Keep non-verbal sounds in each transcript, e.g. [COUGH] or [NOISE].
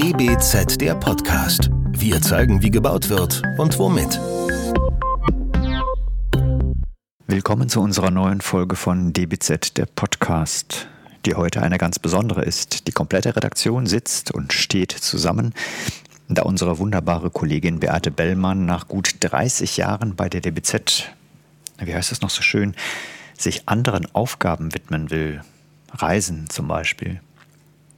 DBZ der Podcast. Wir zeigen, wie gebaut wird und womit. Willkommen zu unserer neuen Folge von DBZ der Podcast, die heute eine ganz besondere ist. Die komplette Redaktion sitzt und steht zusammen, da unsere wunderbare Kollegin Beate Bellmann nach gut 30 Jahren bei der DBZ, wie heißt das noch so schön, sich anderen Aufgaben widmen will. Reisen zum Beispiel.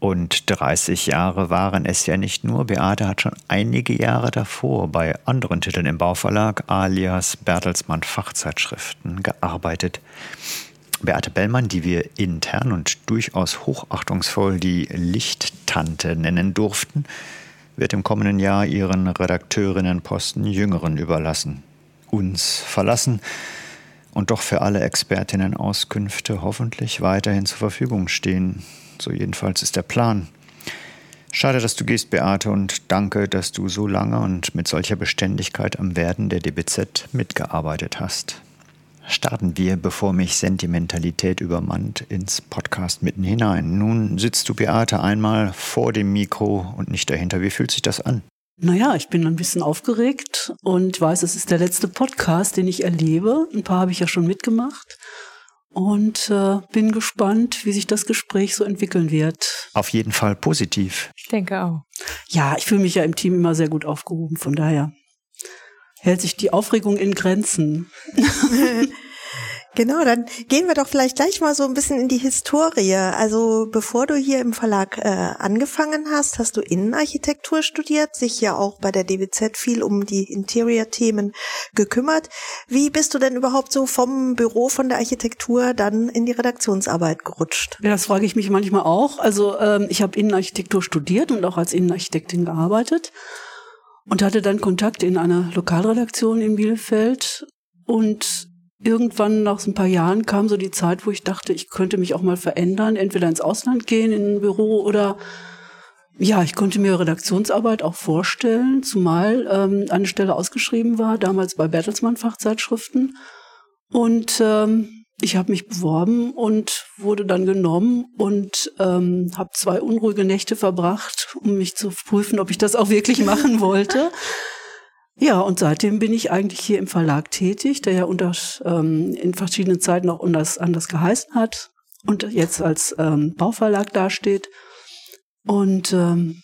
Und 30 Jahre waren es ja nicht nur. Beate hat schon einige Jahre davor bei anderen Titeln im Bauverlag alias Bertelsmann Fachzeitschriften gearbeitet. Beate Bellmann, die wir intern und durchaus hochachtungsvoll die Lichttante nennen durften, wird im kommenden Jahr ihren Redakteurinnenposten Jüngeren überlassen. Uns verlassen und doch für alle Expertinnen Auskünfte hoffentlich weiterhin zur Verfügung stehen. So jedenfalls ist der Plan. Schade, dass du gehst, Beate, und danke, dass du so lange und mit solcher Beständigkeit am Werden der DBZ mitgearbeitet hast. Starten wir, bevor mich Sentimentalität übermannt, ins Podcast mitten hinein. Nun sitzt du, Beate, einmal vor dem Mikro und nicht dahinter. Wie fühlt sich das an? Naja, ich bin ein bisschen aufgeregt und weiß, es ist der letzte Podcast, den ich erlebe. Ein paar habe ich ja schon mitgemacht und äh, bin gespannt, wie sich das Gespräch so entwickeln wird. Auf jeden Fall positiv. Ich denke auch. Ja, ich fühle mich ja im Team immer sehr gut aufgehoben, von daher hält sich die Aufregung in Grenzen. [LAUGHS] Genau, dann gehen wir doch vielleicht gleich mal so ein bisschen in die Historie. Also bevor du hier im Verlag äh, angefangen hast, hast du Innenarchitektur studiert, sich ja auch bei der DWZ viel um die Interior-Themen gekümmert. Wie bist du denn überhaupt so vom Büro von der Architektur dann in die Redaktionsarbeit gerutscht? Ja, das frage ich mich manchmal auch. Also ähm, ich habe Innenarchitektur studiert und auch als Innenarchitektin gearbeitet und hatte dann Kontakt in einer Lokalredaktion in Bielefeld und irgendwann nach ein paar Jahren kam so die Zeit, wo ich dachte, ich könnte mich auch mal verändern, entweder ins Ausland gehen, in ein Büro oder ja, ich konnte mir Redaktionsarbeit auch vorstellen, zumal ähm, eine Stelle ausgeschrieben war, damals bei Bertelsmann Fachzeitschriften. Und ähm, ich habe mich beworben und wurde dann genommen und ähm, habe zwei unruhige Nächte verbracht, um mich zu prüfen, ob ich das auch wirklich [LAUGHS] machen wollte. Ja, und seitdem bin ich eigentlich hier im Verlag tätig, der ja unter, ähm, in verschiedenen Zeiten auch anders, anders geheißen hat und jetzt als ähm, Bauverlag dasteht. Und ähm,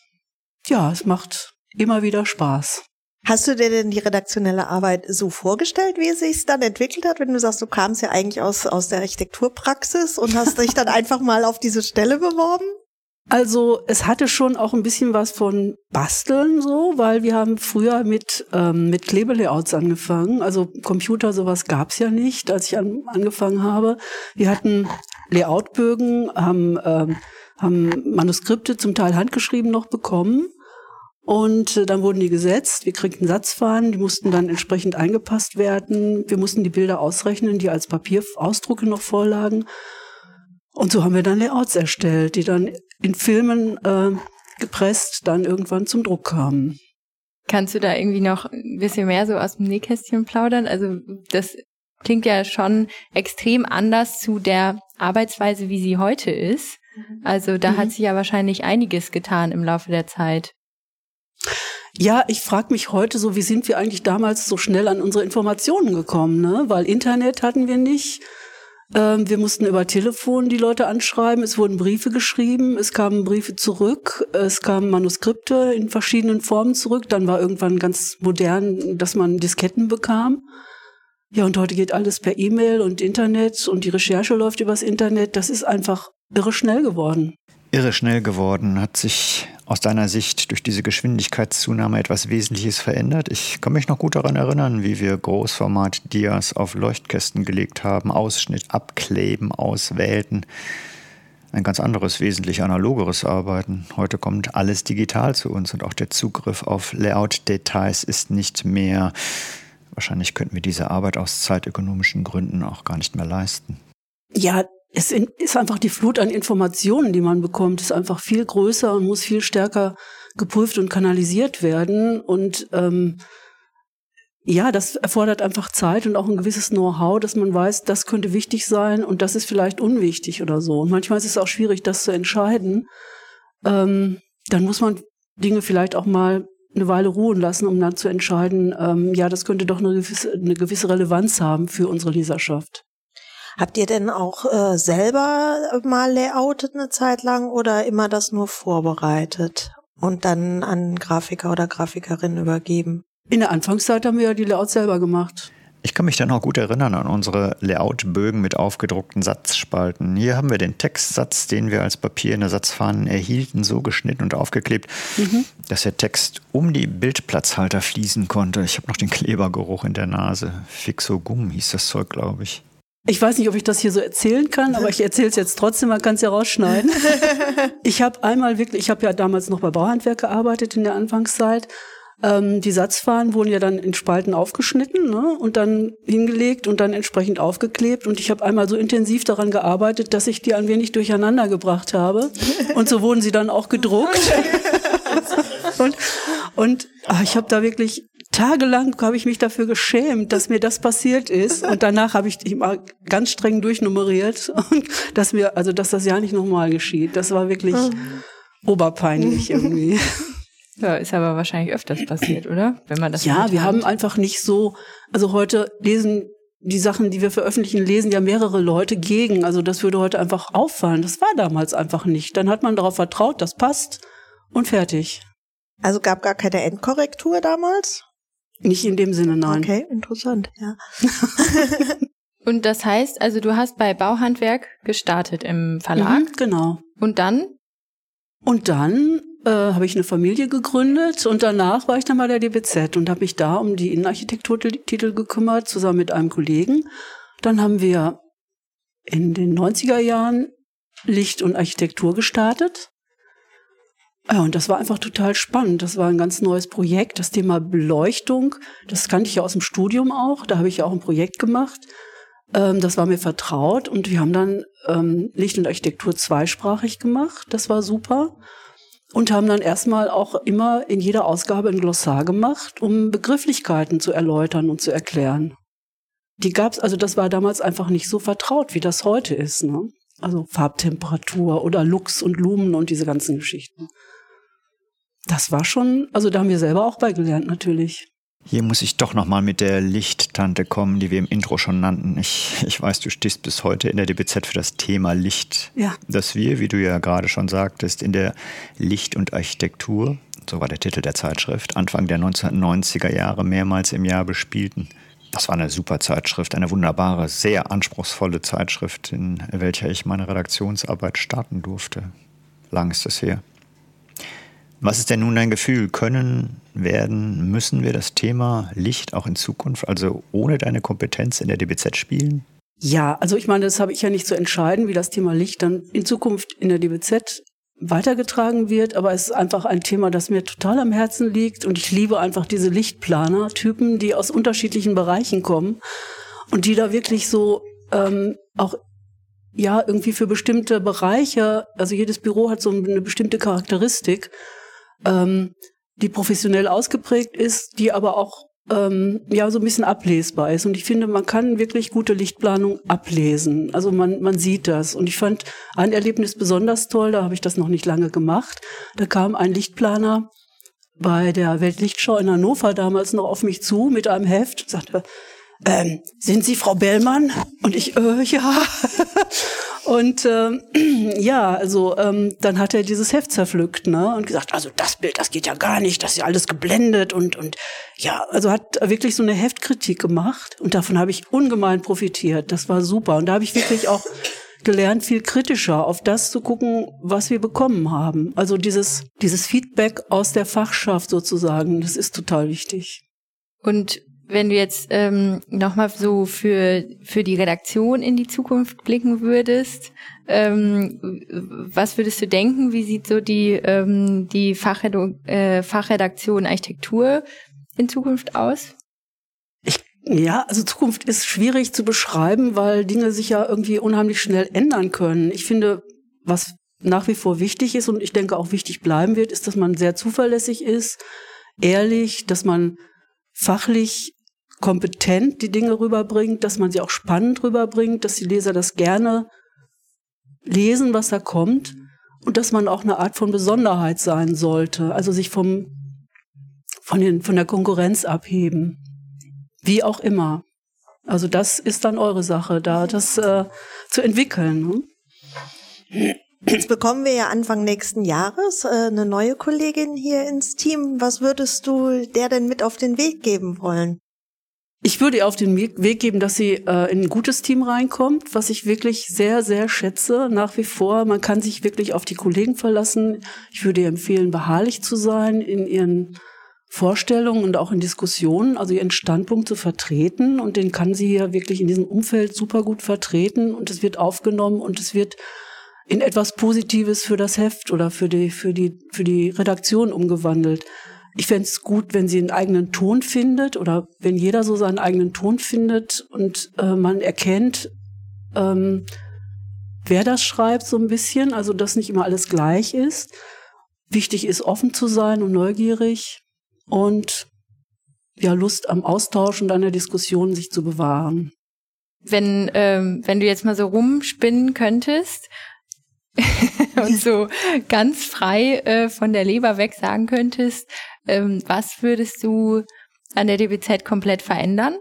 ja, es macht immer wieder Spaß. Hast du dir denn die redaktionelle Arbeit so vorgestellt, wie es sich dann entwickelt hat, wenn du sagst, du kamst ja eigentlich aus, aus der Architekturpraxis und hast dich dann [LAUGHS] einfach mal auf diese Stelle beworben? Also es hatte schon auch ein bisschen was von Basteln so, weil wir haben früher mit, ähm, mit Klebelayouts angefangen. Also Computer, sowas gab's ja nicht, als ich an, angefangen habe. Wir hatten Layoutbögen, haben, ähm, haben Manuskripte zum Teil handgeschrieben noch bekommen. Und äh, dann wurden die gesetzt, wir kriegten Satzfahnen, die mussten dann entsprechend eingepasst werden. Wir mussten die Bilder ausrechnen, die als Papierausdrucke noch vorlagen. Und so haben wir dann Layouts erstellt, die dann in Filmen äh, gepresst dann irgendwann zum Druck kamen. Kannst du da irgendwie noch ein bisschen mehr so aus dem Nähkästchen plaudern? Also das klingt ja schon extrem anders zu der Arbeitsweise, wie sie heute ist. Mhm. Also da mhm. hat sich ja wahrscheinlich einiges getan im Laufe der Zeit. Ja, ich frage mich heute so, wie sind wir eigentlich damals so schnell an unsere Informationen gekommen? Ne? Weil Internet hatten wir nicht. Ähm, wir mussten über Telefon die Leute anschreiben. Es wurden Briefe geschrieben. Es kamen Briefe zurück. Es kamen Manuskripte in verschiedenen Formen zurück. Dann war irgendwann ganz modern, dass man Disketten bekam. Ja, und heute geht alles per E-Mail und Internet und die Recherche läuft übers Internet. Das ist einfach irre schnell geworden. Irre schnell geworden. Hat sich aus deiner Sicht durch diese Geschwindigkeitszunahme etwas Wesentliches verändert? Ich kann mich noch gut daran erinnern, wie wir Großformat-Dias auf Leuchtkästen gelegt haben, Ausschnitt abkleben, auswählten. Ein ganz anderes, wesentlich analogeres Arbeiten. Heute kommt alles digital zu uns und auch der Zugriff auf Layout-Details ist nicht mehr. Wahrscheinlich könnten wir diese Arbeit aus zeitökonomischen Gründen auch gar nicht mehr leisten. Ja, es ist einfach die Flut an Informationen, die man bekommt, ist einfach viel größer und muss viel stärker geprüft und kanalisiert werden. Und ähm, ja, das erfordert einfach Zeit und auch ein gewisses Know-how, dass man weiß, das könnte wichtig sein und das ist vielleicht unwichtig oder so. Und manchmal ist es auch schwierig, das zu entscheiden. Ähm, dann muss man Dinge vielleicht auch mal eine Weile ruhen lassen, um dann zu entscheiden, ähm, ja, das könnte doch eine gewisse, eine gewisse Relevanz haben für unsere Leserschaft. Habt ihr denn auch äh, selber mal layoutet eine Zeit lang oder immer das nur vorbereitet und dann an Grafiker oder Grafikerin übergeben? In der Anfangszeit haben wir ja die Layouts selber gemacht. Ich kann mich dann auch gut erinnern an unsere Layout-Bögen mit aufgedruckten Satzspalten. Hier haben wir den Textsatz, den wir als Papier in der Satzfahnen erhielten, so geschnitten und aufgeklebt, mhm. dass der Text um die Bildplatzhalter fließen konnte. Ich habe noch den Klebergeruch in der Nase. Fixogum hieß das Zeug, glaube ich. Ich weiß nicht, ob ich das hier so erzählen kann, aber ich erzähle es jetzt trotzdem, man kann es ja rausschneiden. [LAUGHS] ich habe einmal wirklich, ich habe ja damals noch bei Bauhandwerk gearbeitet in der Anfangszeit ähm, die Satzfahnen wurden ja dann in Spalten aufgeschnitten ne, und dann hingelegt und dann entsprechend aufgeklebt. Und ich habe einmal so intensiv daran gearbeitet, dass ich die ein wenig durcheinander gebracht habe. Und so wurden sie dann auch gedruckt. [LAUGHS] [LAUGHS] und und ach, ich habe da wirklich tagelang habe ich mich dafür geschämt, dass mir das passiert ist. Und danach habe ich mal ganz streng durchnummeriert und dass mir, also dass das ja nicht nochmal geschieht. Das war wirklich ah. oberpeinlich irgendwie. [LAUGHS] Ja, ist aber wahrscheinlich öfters passiert, oder? Wenn man das Ja, wir haben einfach nicht so, also heute lesen die Sachen, die wir veröffentlichen, lesen ja mehrere Leute gegen. Also das würde heute einfach auffallen. Das war damals einfach nicht. Dann hat man darauf vertraut, das passt und fertig. Also gab gar keine Endkorrektur damals? Nicht in dem Sinne, nein. Okay, interessant, ja. [LAUGHS] und das heißt, also du hast bei Bauhandwerk gestartet im Verlag? Mhm, genau. Und dann? Und dann äh, habe ich eine Familie gegründet und danach war ich dann bei der DBZ und habe mich da um die Innenarchitekturtitel gekümmert, zusammen mit einem Kollegen. Dann haben wir in den 90er Jahren Licht und Architektur gestartet. Ja, und das war einfach total spannend. Das war ein ganz neues Projekt. Das Thema Beleuchtung, das kannte ich ja aus dem Studium auch. Da habe ich ja auch ein Projekt gemacht. Ähm, das war mir vertraut und wir haben dann ähm, Licht und Architektur zweisprachig gemacht. Das war super und haben dann erstmal auch immer in jeder Ausgabe ein Glossar gemacht, um Begrifflichkeiten zu erläutern und zu erklären. Die gab's, also das war damals einfach nicht so vertraut, wie das heute ist. Ne? Also Farbtemperatur oder Lux und Lumen und diese ganzen Geschichten. Das war schon, also da haben wir selber auch beigelernt natürlich. Hier muss ich doch nochmal mit der Lichttante kommen, die wir im Intro schon nannten. Ich, ich weiß, du stehst bis heute in der DBZ für das Thema Licht. Ja. Dass wir, wie du ja gerade schon sagtest, in der Licht und Architektur, so war der Titel der Zeitschrift, Anfang der 1990er Jahre mehrmals im Jahr bespielten. Das war eine super Zeitschrift, eine wunderbare, sehr anspruchsvolle Zeitschrift, in welcher ich meine Redaktionsarbeit starten durfte. Lang ist das her. Was ist denn nun dein Gefühl? Können, werden, müssen wir das Thema Licht auch in Zukunft, also ohne deine Kompetenz in der DBZ spielen? Ja, also ich meine, das habe ich ja nicht zu entscheiden, wie das Thema Licht dann in Zukunft in der DBZ weitergetragen wird, aber es ist einfach ein Thema, das mir total am Herzen liegt und ich liebe einfach diese Lichtplaner-Typen, die aus unterschiedlichen Bereichen kommen und die da wirklich so ähm, auch ja irgendwie für bestimmte Bereiche, also jedes Büro hat so eine bestimmte Charakteristik ähm, die professionell ausgeprägt ist, die aber auch ähm, ja so ein bisschen ablesbar ist. Und ich finde, man kann wirklich gute Lichtplanung ablesen. Also man, man sieht das. Und ich fand ein Erlebnis besonders toll, da habe ich das noch nicht lange gemacht. Da kam ein Lichtplaner bei der Weltlichtschau in Hannover damals noch auf mich zu mit einem Heft und sagte, ähm, sind Sie Frau Bellmann? Und ich, äh, [LAUGHS] ja. Und ähm, [CLEARS THROAT] ja, also ähm, dann hat er dieses Heft zerpflückt, ne? Und gesagt, also das Bild, das geht ja gar nicht, das ist ja alles geblendet und und ja, also hat wirklich so eine Heftkritik gemacht und davon habe ich ungemein profitiert. Das war super und da habe ich wirklich auch gelernt, viel kritischer auf das zu gucken, was wir bekommen haben. Also dieses dieses Feedback aus der Fachschaft sozusagen, das ist total wichtig. Und wenn du jetzt ähm, nochmal so für, für die Redaktion in die Zukunft blicken würdest, ähm, was würdest du denken? Wie sieht so die, ähm, die Fachredu äh, Fachredaktion Architektur in Zukunft aus? Ich, ja, also Zukunft ist schwierig zu beschreiben, weil Dinge sich ja irgendwie unheimlich schnell ändern können. Ich finde, was nach wie vor wichtig ist und ich denke auch wichtig bleiben wird, ist, dass man sehr zuverlässig ist, ehrlich, dass man fachlich kompetent die Dinge rüberbringt, dass man sie auch spannend rüberbringt, dass die Leser das gerne lesen, was da kommt. und dass man auch eine Art von Besonderheit sein sollte, also sich vom, von, den, von der Konkurrenz abheben. Wie auch immer. Also das ist dann eure Sache, da das äh, zu entwickeln. Ne? Jetzt bekommen wir ja Anfang nächsten Jahres äh, eine neue Kollegin hier ins Team. Was würdest du der denn mit auf den Weg geben wollen? Ich würde ihr auf den Weg geben, dass sie äh, in ein gutes Team reinkommt, was ich wirklich sehr, sehr schätze nach wie vor. Man kann sich wirklich auf die Kollegen verlassen. Ich würde ihr empfehlen, beharrlich zu sein in ihren Vorstellungen und auch in Diskussionen, also ihren Standpunkt zu vertreten. Und den kann sie ja wirklich in diesem Umfeld super gut vertreten. Und es wird aufgenommen und es wird in etwas Positives für das Heft oder für die, für die, für die Redaktion umgewandelt. Ich fände es gut, wenn sie einen eigenen Ton findet oder wenn jeder so seinen eigenen Ton findet und äh, man erkennt, ähm, wer das schreibt so ein bisschen, also dass nicht immer alles gleich ist. Wichtig ist, offen zu sein und neugierig und ja, Lust am Austausch und an der Diskussion sich zu bewahren. Wenn, ähm, wenn du jetzt mal so rumspinnen könntest [LAUGHS] und so ganz frei äh, von der Leber weg sagen könntest, ähm, was würdest du an der DBZ komplett verändern?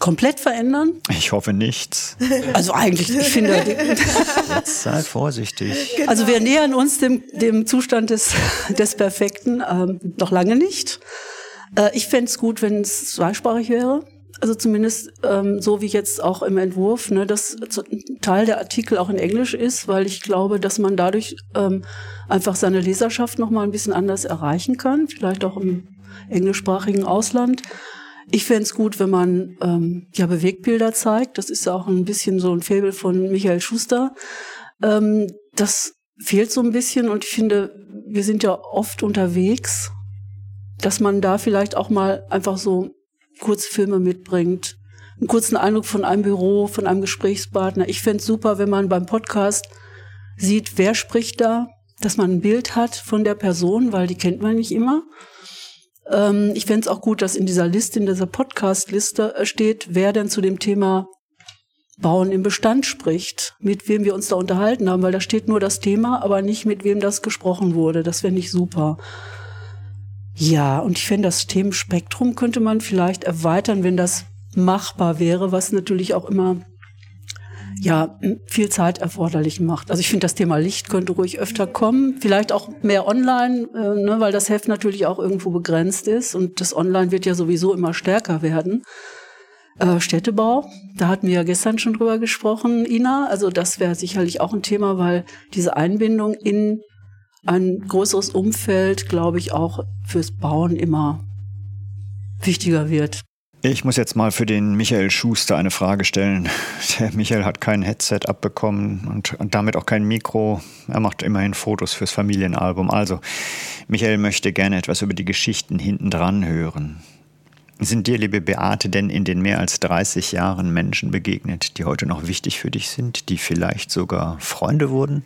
Komplett verändern? Ich hoffe nichts. [LAUGHS] Also eigentlich, ich finde. [LAUGHS] Jetzt sei vorsichtig. Genau. Also wir nähern uns dem, dem Zustand des, [LAUGHS] des Perfekten ähm, noch lange nicht. Äh, ich fände es gut, wenn es zweisprachig wäre. Also zumindest ähm, so wie jetzt auch im Entwurf, ne, dass Teil der Artikel auch in Englisch ist, weil ich glaube, dass man dadurch ähm, einfach seine Leserschaft noch mal ein bisschen anders erreichen kann, vielleicht auch im englischsprachigen Ausland. Ich fände es gut, wenn man ähm, ja Bewegbilder zeigt. Das ist ja auch ein bisschen so ein Faible von Michael Schuster. Ähm, das fehlt so ein bisschen und ich finde, wir sind ja oft unterwegs, dass man da vielleicht auch mal einfach so Kurzfilme mitbringt, einen kurzen Eindruck von einem Büro, von einem Gesprächspartner. Ich fände super, wenn man beim Podcast sieht, wer spricht da, dass man ein Bild hat von der Person, weil die kennt man nicht immer. Ähm, ich fände es auch gut, dass in dieser Liste, in dieser Podcast-Liste äh, steht, wer denn zu dem Thema Bauen im Bestand spricht, mit wem wir uns da unterhalten haben, weil da steht nur das Thema, aber nicht mit wem das gesprochen wurde. Das fände ich super. Ja, und ich finde, das Themenspektrum könnte man vielleicht erweitern, wenn das machbar wäre, was natürlich auch immer ja, viel Zeit erforderlich macht. Also ich finde, das Thema Licht könnte ruhig öfter kommen, vielleicht auch mehr online, äh, ne, weil das Heft natürlich auch irgendwo begrenzt ist und das Online wird ja sowieso immer stärker werden. Äh, Städtebau, da hatten wir ja gestern schon drüber gesprochen, Ina. Also das wäre sicherlich auch ein Thema, weil diese Einbindung in ein größeres Umfeld, glaube ich, auch fürs Bauen immer wichtiger wird. Ich muss jetzt mal für den Michael Schuster eine Frage stellen. [LAUGHS] Der Michael hat kein Headset abbekommen und, und, damit auch kein Mikro. Er macht immerhin Fotos fürs Familienalbum. Also, Michael möchte gerne etwas über die Geschichten hinten dran hören. Sind dir, liebe Beate, denn in den mehr als 30 Jahren Menschen begegnet, die heute noch wichtig für dich sind, die vielleicht sogar Freunde wurden?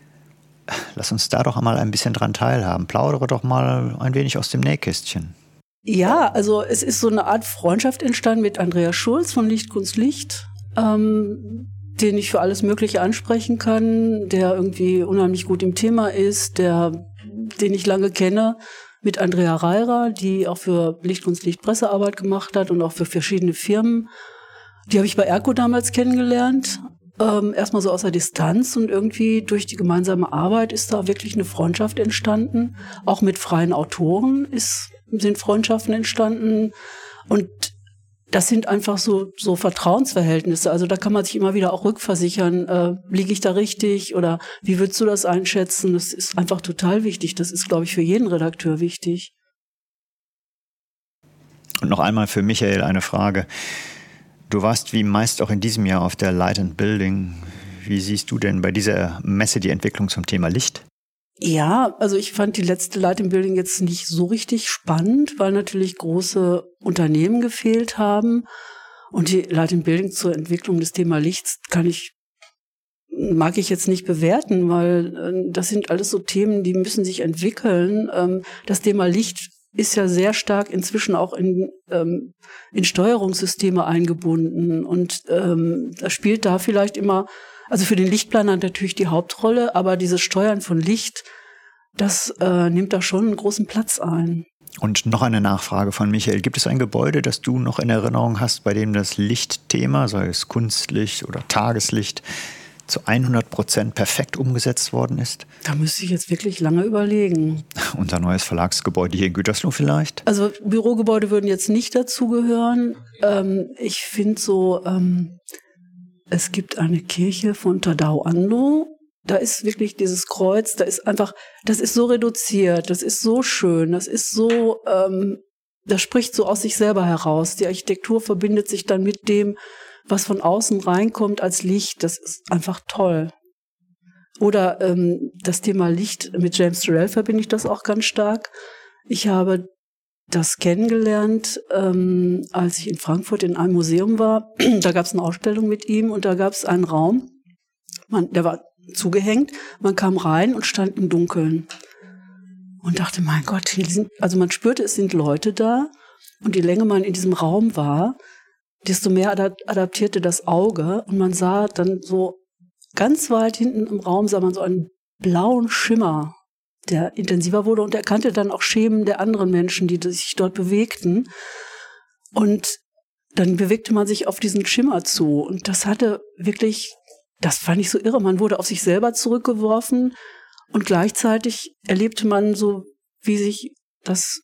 Lass uns da doch einmal ein bisschen dran teilhaben. Plaudere doch mal ein wenig aus dem Nähkästchen. Ja, also es ist so eine Art Freundschaft entstanden mit Andreas Schulz von Lichtkunst Licht, ähm, den ich für alles Mögliche ansprechen kann, der irgendwie unheimlich gut im Thema ist, der, den ich lange kenne, mit Andrea Reira, die auch für Lichtkunst Licht Pressearbeit gemacht hat und auch für verschiedene Firmen. Die habe ich bei Erco damals kennengelernt. Ähm, erstmal so aus der Distanz und irgendwie durch die gemeinsame Arbeit ist da wirklich eine Freundschaft entstanden. Auch mit freien Autoren ist sind Freundschaften entstanden und das sind einfach so, so Vertrauensverhältnisse. Also da kann man sich immer wieder auch rückversichern, äh, liege ich da richtig oder wie würdest du das einschätzen? Das ist einfach total wichtig. Das ist, glaube ich, für jeden Redakteur wichtig. Und noch einmal für Michael eine Frage. Du warst wie meist auch in diesem Jahr auf der Light and Building. Wie siehst du denn bei dieser Messe die Entwicklung zum Thema Licht? Ja, also ich fand die letzte Light in Building jetzt nicht so richtig spannend, weil natürlich große Unternehmen gefehlt haben. Und die Light in Building zur Entwicklung des Thema Lichts kann ich, mag ich jetzt nicht bewerten, weil äh, das sind alles so Themen, die müssen sich entwickeln. Ähm, das Thema Licht ist ja sehr stark inzwischen auch in, ähm, in Steuerungssysteme eingebunden und ähm, das spielt da vielleicht immer Also für den Lichtplaner natürlich die Hauptrolle, aber dieses Steuern von Licht, das äh, nimmt da schon einen großen Platz ein. Und noch eine Nachfrage von Michael. Gibt es ein Gebäude, das du noch in Erinnerung hast, bei dem das Lichtthema, sei es Kunstlicht oder Tageslicht, zu 100 Prozent perfekt umgesetzt worden ist? Da müsste ich jetzt wirklich lange überlegen. [LAUGHS] Unser neues Verlagsgebäude hier in Gütersloh vielleicht? Also Bürogebäude würden jetzt nicht dazugehören. Ähm, ich finde so, ähm, es gibt eine Kirche von Tadao Ando. Da ist wirklich dieses Kreuz, da ist einfach, das ist so reduziert, das ist so schön, das ist so, ähm, das spricht so aus sich selber heraus. Die Architektur verbindet sich dann mit dem, was von außen reinkommt als Licht. Das ist einfach toll. Oder ähm, das Thema Licht mit James Turrell verbinde ich das auch ganz stark. Ich habe das kennengelernt, ähm, als ich in Frankfurt in einem Museum war. [CLEARS THROAT] da gab es eine Ausstellung mit ihm und da gab es einen Raum, man, der war zugehängt. Man kam rein und stand im Dunkeln und dachte, mein Gott, hier sind, also man spürte, es sind Leute da und je länger man in diesem Raum war, desto mehr adaptierte das Auge und man sah dann so ganz weit hinten im Raum sah man so einen blauen Schimmer der intensiver wurde und erkannte dann auch Schemen der anderen Menschen, die sich dort bewegten. Und dann bewegte man sich auf diesen Schimmer zu. Und das hatte wirklich, das fand ich so irre. Man wurde auf sich selber zurückgeworfen und gleichzeitig erlebte man so, wie sich das,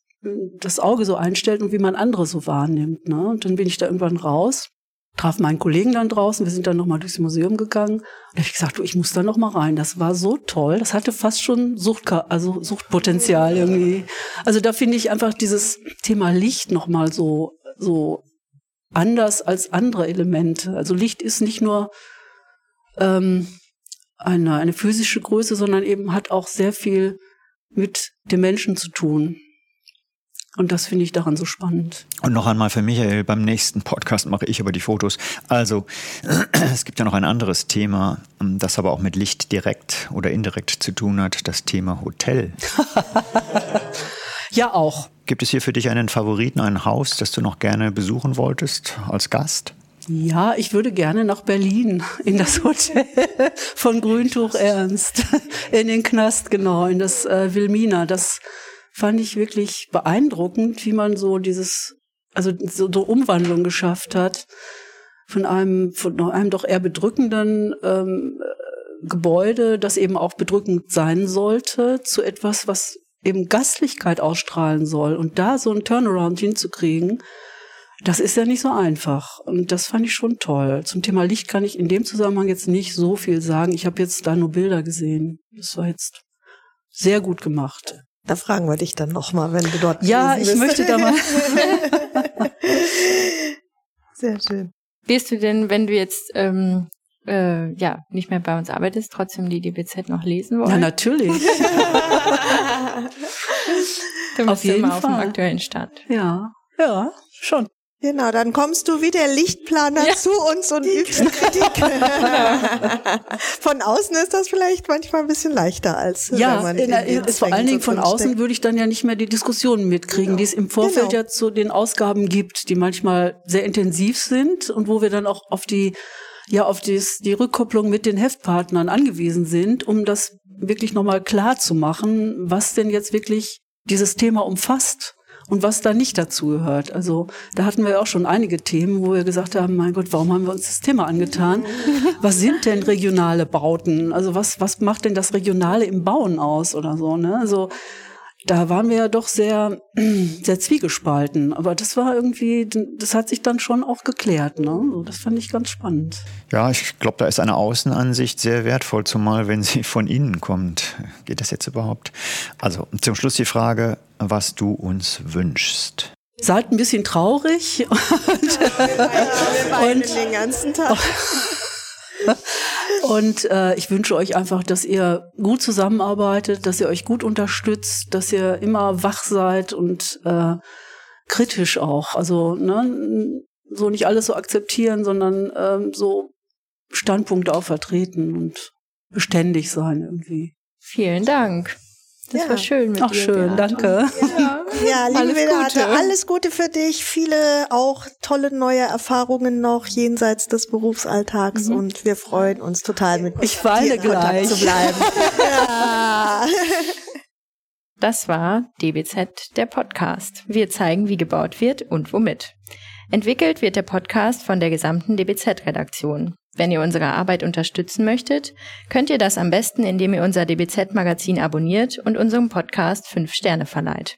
das Auge so einstellt und wie man andere so wahrnimmt. Ne? Und dann bin ich da irgendwann raus traf meinen Kollegen dann draußen, wir sind dann nochmal durchs Museum gegangen. Und ich gesagt, du, ich muss da nochmal rein. Das war so toll. Das hatte fast schon Sucht, also Suchtpotenzial irgendwie. Also da finde ich einfach dieses Thema Licht nochmal so, so anders als andere Elemente. Also Licht ist nicht nur ähm, eine, eine physische Größe, sondern eben hat auch sehr viel mit dem Menschen zu tun. Und das finde ich daran so spannend. Und noch einmal für Michael, beim nächsten Podcast mache ich aber die Fotos. Also, [CLEARS THROAT] es gibt ja noch ein anderes Thema, das aber auch mit Licht direkt oder indirekt zu tun hat, das Thema Hotel. [LAUGHS] ja, auch. Gibt es hier für dich einen Favoriten, ein Haus, das du noch gerne besuchen wolltest als Gast? Ja, ich würde gerne nach Berlin in das Hotel von Grüntuch Ernst, in den Knast, genau, in das äh, Wilmina. Das fand ich wirklich beeindruckend, wie man so dieses, also so, so Umwandlung geschafft hat von einem, von einem doch eher bedrückenden ähm, Gebäude, das eben auch bedrückend sein sollte, zu etwas, was eben Gastlichkeit ausstrahlen soll. Und da so einen Turnaround hinzukriegen, das ist ja nicht so einfach. Und das fand ich schon toll. Zum Thema Licht kann ich in dem Zusammenhang jetzt nicht so viel sagen. Ich habe jetzt da nur Bilder gesehen. Das war jetzt sehr gut gemacht. Da fragen wir dich dann nochmal, wenn du dort Ja, ich bist. möchte da mal. [LAUGHS] Sehr schön. Wirst du denn, wenn du jetzt ähm, äh, ja nicht mehr bei uns arbeitest, trotzdem die DBZ noch lesen wollen? Ja, natürlich. [LAUGHS] du auf jeden Fall auf dem aktuellen Stand. Ja, ja, schon. Genau, dann kommst du wie der Lichtplaner ja. zu uns und übst Kritik. [LAUGHS] von außen ist das vielleicht manchmal ein bisschen leichter als ja, wenn man in, in ist vor allen Dingen von außen steckt. würde ich dann ja nicht mehr die Diskussionen mitkriegen, genau. die es im Vorfeld genau. ja zu den Ausgaben gibt, die manchmal sehr intensiv sind und wo wir dann auch auf die ja auf dies, die Rückkopplung mit den Heftpartnern angewiesen sind, um das wirklich nochmal klar zu machen, was denn jetzt wirklich dieses Thema umfasst und was da nicht dazu gehört. Also da hatten wir ja auch schon einige Themen, wo wir gesagt haben, mein Gott, warum haben wir uns das Thema angetan? Was sind denn regionale Bauten? Also was, was macht denn das Regionale im Bauen aus oder so? Ne? Also da waren wir ja doch sehr, [CLEARS THROAT] sehr zwiegespalten. Aber das war irgendwie, das hat sich dann schon auch geklärt. Ne? Das fand ich ganz spannend. Ja, ich glaube, da ist eine Außenansicht sehr wertvoll, zumal wenn sie von innen kommt. Geht das jetzt überhaupt? Also zum Schluss die Frage, was du uns wünschst. Seid ein bisschen traurig. [LAUGHS] Und, ja, wir weinen, und, den ganzen Tag. [LAUGHS] Und äh, ich wünsche euch einfach, dass ihr gut zusammenarbeitet, dass ihr euch gut unterstützt, dass ihr immer wach seid und äh, kritisch auch. Also ne, so nicht alles so akzeptieren, sondern ähm, so Standpunkte auch vertreten und beständig sein irgendwie. Vielen Dank. Das ja. war schön mit Auch dir. schön, Beate. danke. Ja. Ja, liebe Alles Renate, Gute. alles Gute für dich. Viele auch tolle neue Erfahrungen noch jenseits des Berufsalltags und wir freuen uns total mit Ich dir in Kontakt gleich. zu bleiben. [LAUGHS] ja. Das war DBZ, der Podcast. Wir zeigen, wie gebaut wird und womit. Entwickelt wird der Podcast von der gesamten DBZ-Redaktion. Wenn ihr unsere Arbeit unterstützen möchtet, könnt ihr das am besten, indem ihr unser DBZ-Magazin abonniert und unserem Podcast 5 Sterne verleiht.